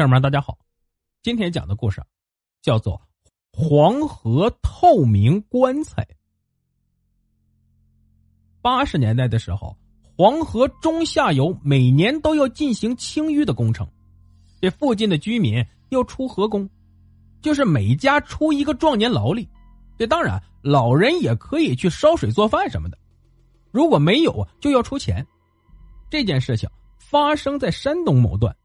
听友们，大家好，今天讲的故事叫做《黄河透明棺材》。八十年代的时候，黄河中下游每年都要进行清淤的工程，这附近的居民要出河工，就是每家出一个壮年劳力。这当然，老人也可以去烧水做饭什么的。如果没有，就要出钱。这件事情发生在山东某段。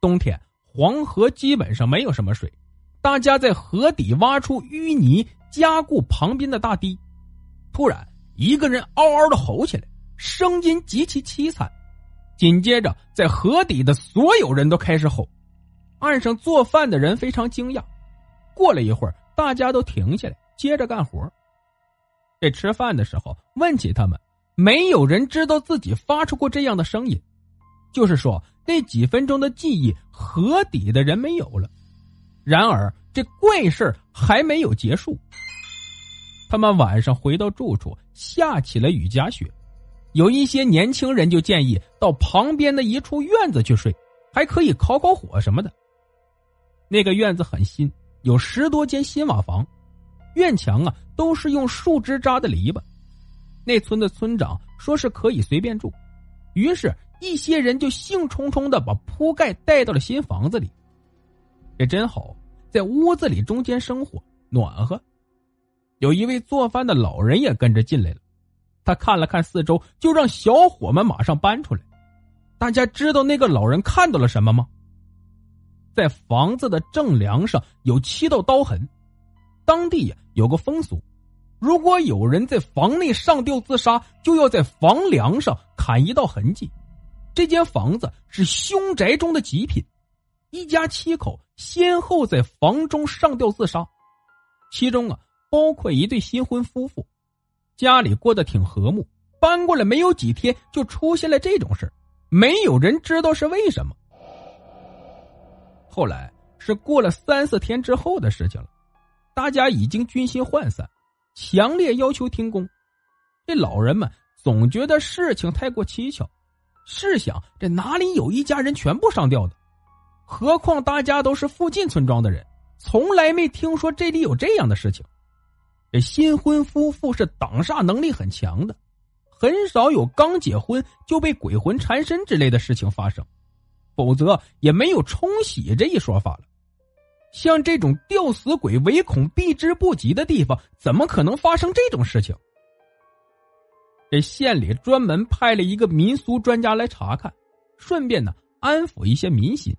冬天黄河基本上没有什么水，大家在河底挖出淤泥加固旁边的大堤。突然，一个人嗷嗷的吼起来，声音极其凄惨。紧接着，在河底的所有人都开始吼。岸上做饭的人非常惊讶。过了一会儿，大家都停下来，接着干活。这吃饭的时候，问起他们，没有人知道自己发出过这样的声音。就是说，那几分钟的记忆，河底的人没有了。然而，这怪事还没有结束。他们晚上回到住处，下起了雨夹雪。有一些年轻人就建议到旁边的一处院子去睡，还可以烤烤火什么的。那个院子很新，有十多间新瓦房，院墙啊都是用树枝扎的篱笆。那村的村长说是可以随便住，于是。一些人就兴冲冲的把铺盖带到了新房子里，这真好，在屋子里中间生火，暖和。有一位做饭的老人也跟着进来了，他看了看四周，就让小伙们马上搬出来。大家知道那个老人看到了什么吗？在房子的正梁上有七道刀痕，当地呀有个风俗，如果有人在房内上吊自杀，就要在房梁上砍一道痕迹。这间房子是凶宅中的极品，一家七口先后在房中上吊自杀，其中啊包括一对新婚夫妇，家里过得挺和睦。搬过来没有几天，就出现了这种事没有人知道是为什么。后来是过了三四天之后的事情了，大家已经军心涣散，强烈要求停工。这老人们总觉得事情太过蹊跷。试想，这哪里有一家人全部上吊的？何况大家都是附近村庄的人，从来没听说这里有这样的事情。这新婚夫妇是挡煞能力很强的，很少有刚结婚就被鬼魂缠身之类的事情发生，否则也没有冲喜这一说法了。像这种吊死鬼唯恐避之不及的地方，怎么可能发生这种事情？这县里专门派了一个民俗专家来查看，顺便呢安抚一些民心。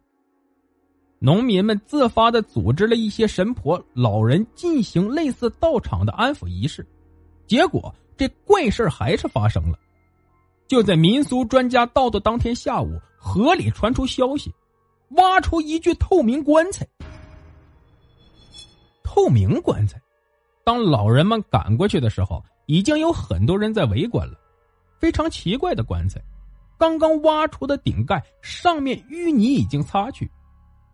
农民们自发的组织了一些神婆、老人进行类似道场的安抚仪式，结果这怪事还是发生了。就在民俗专家到的当天下午，河里传出消息，挖出一具透明棺材。透明棺材，当老人们赶过去的时候。已经有很多人在围观了，非常奇怪的棺材，刚刚挖出的顶盖上面淤泥已经擦去。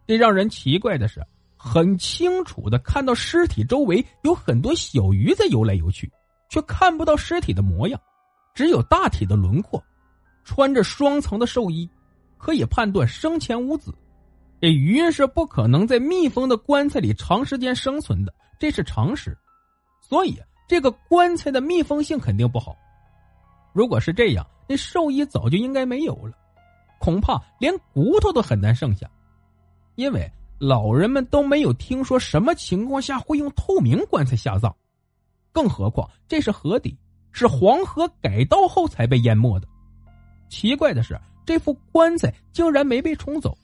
这让人奇怪的是，很清楚的看到尸体周围有很多小鱼在游来游去，却看不到尸体的模样，只有大体的轮廓。穿着双层的寿衣，可以判断生前无子。这鱼是不可能在密封的棺材里长时间生存的，这是常识。所以。这个棺材的密封性肯定不好，如果是这样，那寿衣早就应该没有了，恐怕连骨头都很难剩下，因为老人们都没有听说什么情况下会用透明棺材下葬，更何况这是河底，是黄河改道后才被淹没的。奇怪的是，这副棺材竟然没被冲走，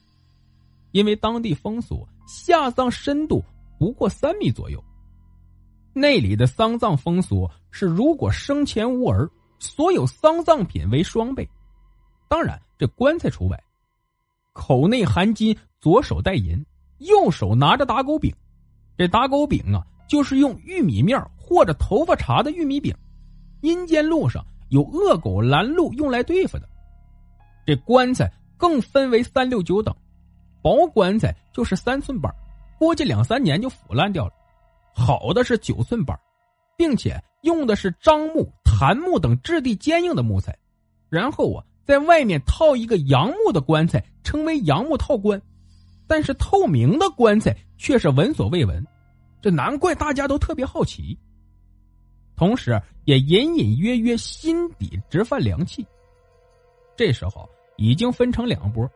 因为当地风俗，下葬深度不过三米左右。那里的丧葬风俗是，如果生前无儿，所有丧葬品为双倍。当然这棺材除外。口内含金，左手戴银，右手拿着打狗饼。这打狗饼啊，就是用玉米面或者头发茬的玉米饼。阴间路上有恶狗拦路用来对付的。这棺材更分为三六九等，薄棺材就是三寸板，估计两三年就腐烂掉了；好的是九寸板，并且用的是樟木、檀木等质地坚硬的木材。然后啊，在外面套一个杨木的棺材，称为杨木套棺。但是透明的棺材却是闻所未闻，这难怪大家都特别好奇。同时，也隐隐约约心底直犯凉气。这时候已经分成两波，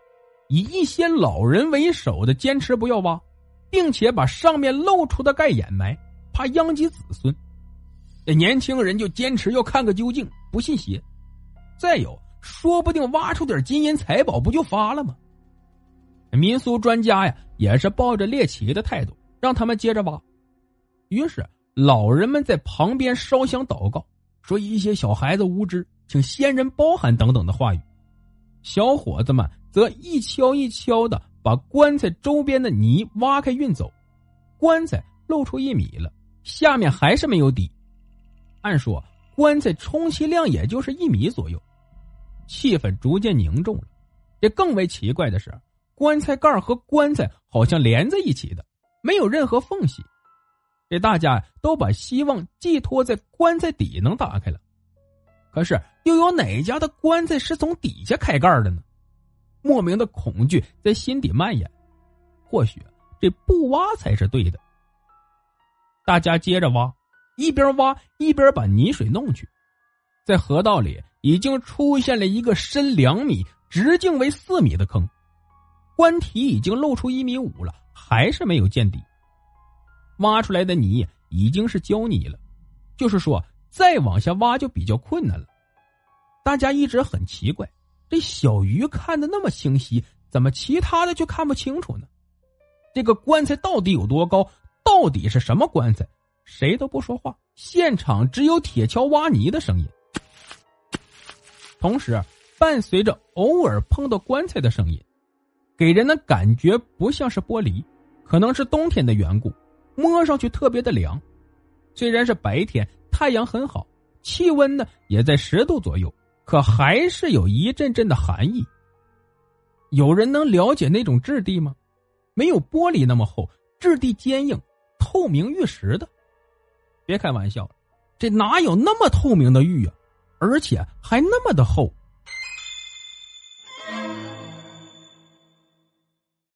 以一些老人为首的坚持不要挖，并且把上面露出的盖掩埋，怕殃及子孙。这年轻人就坚持要看个究竟，不信邪。再有，说不定挖出点金银财宝，不就发了吗？民俗专家呀，也是抱着猎奇的态度，让他们接着挖。于是。老人们在旁边烧香祷告，说一些小孩子无知，请先人包涵等等的话语。小伙子们则一敲一敲的把棺材周边的泥挖开运走，棺材露出一米了，下面还是没有底。按说棺材充其量也就是一米左右，气氛逐渐凝重了。这更为奇怪的是，棺材盖和棺材好像连在一起的，没有任何缝隙。这大家都把希望寄托在棺材底能打开了，可是又有哪家的棺材是从底下开盖的呢？莫名的恐惧在心底蔓延。或许这不挖才是对的。大家接着挖，一边挖一边把泥水弄去，在河道里已经出现了一个深两米、直径为四米的坑，棺体已经露出一米五了，还是没有见底。挖出来的泥已经是胶泥了，就是说再往下挖就比较困难了。大家一直很奇怪，这小鱼看的那么清晰，怎么其他的就看不清楚呢？这个棺材到底有多高？到底是什么棺材？谁都不说话，现场只有铁锹挖泥的声音，同时伴随着偶尔碰到棺材的声音，给人的感觉不像是玻璃，可能是冬天的缘故。摸上去特别的凉，虽然是白天，太阳很好，气温呢也在十度左右，可还是有一阵阵的寒意。有人能了解那种质地吗？没有玻璃那么厚，质地坚硬、透明玉石的。别开玩笑了，这哪有那么透明的玉啊？而且还那么的厚。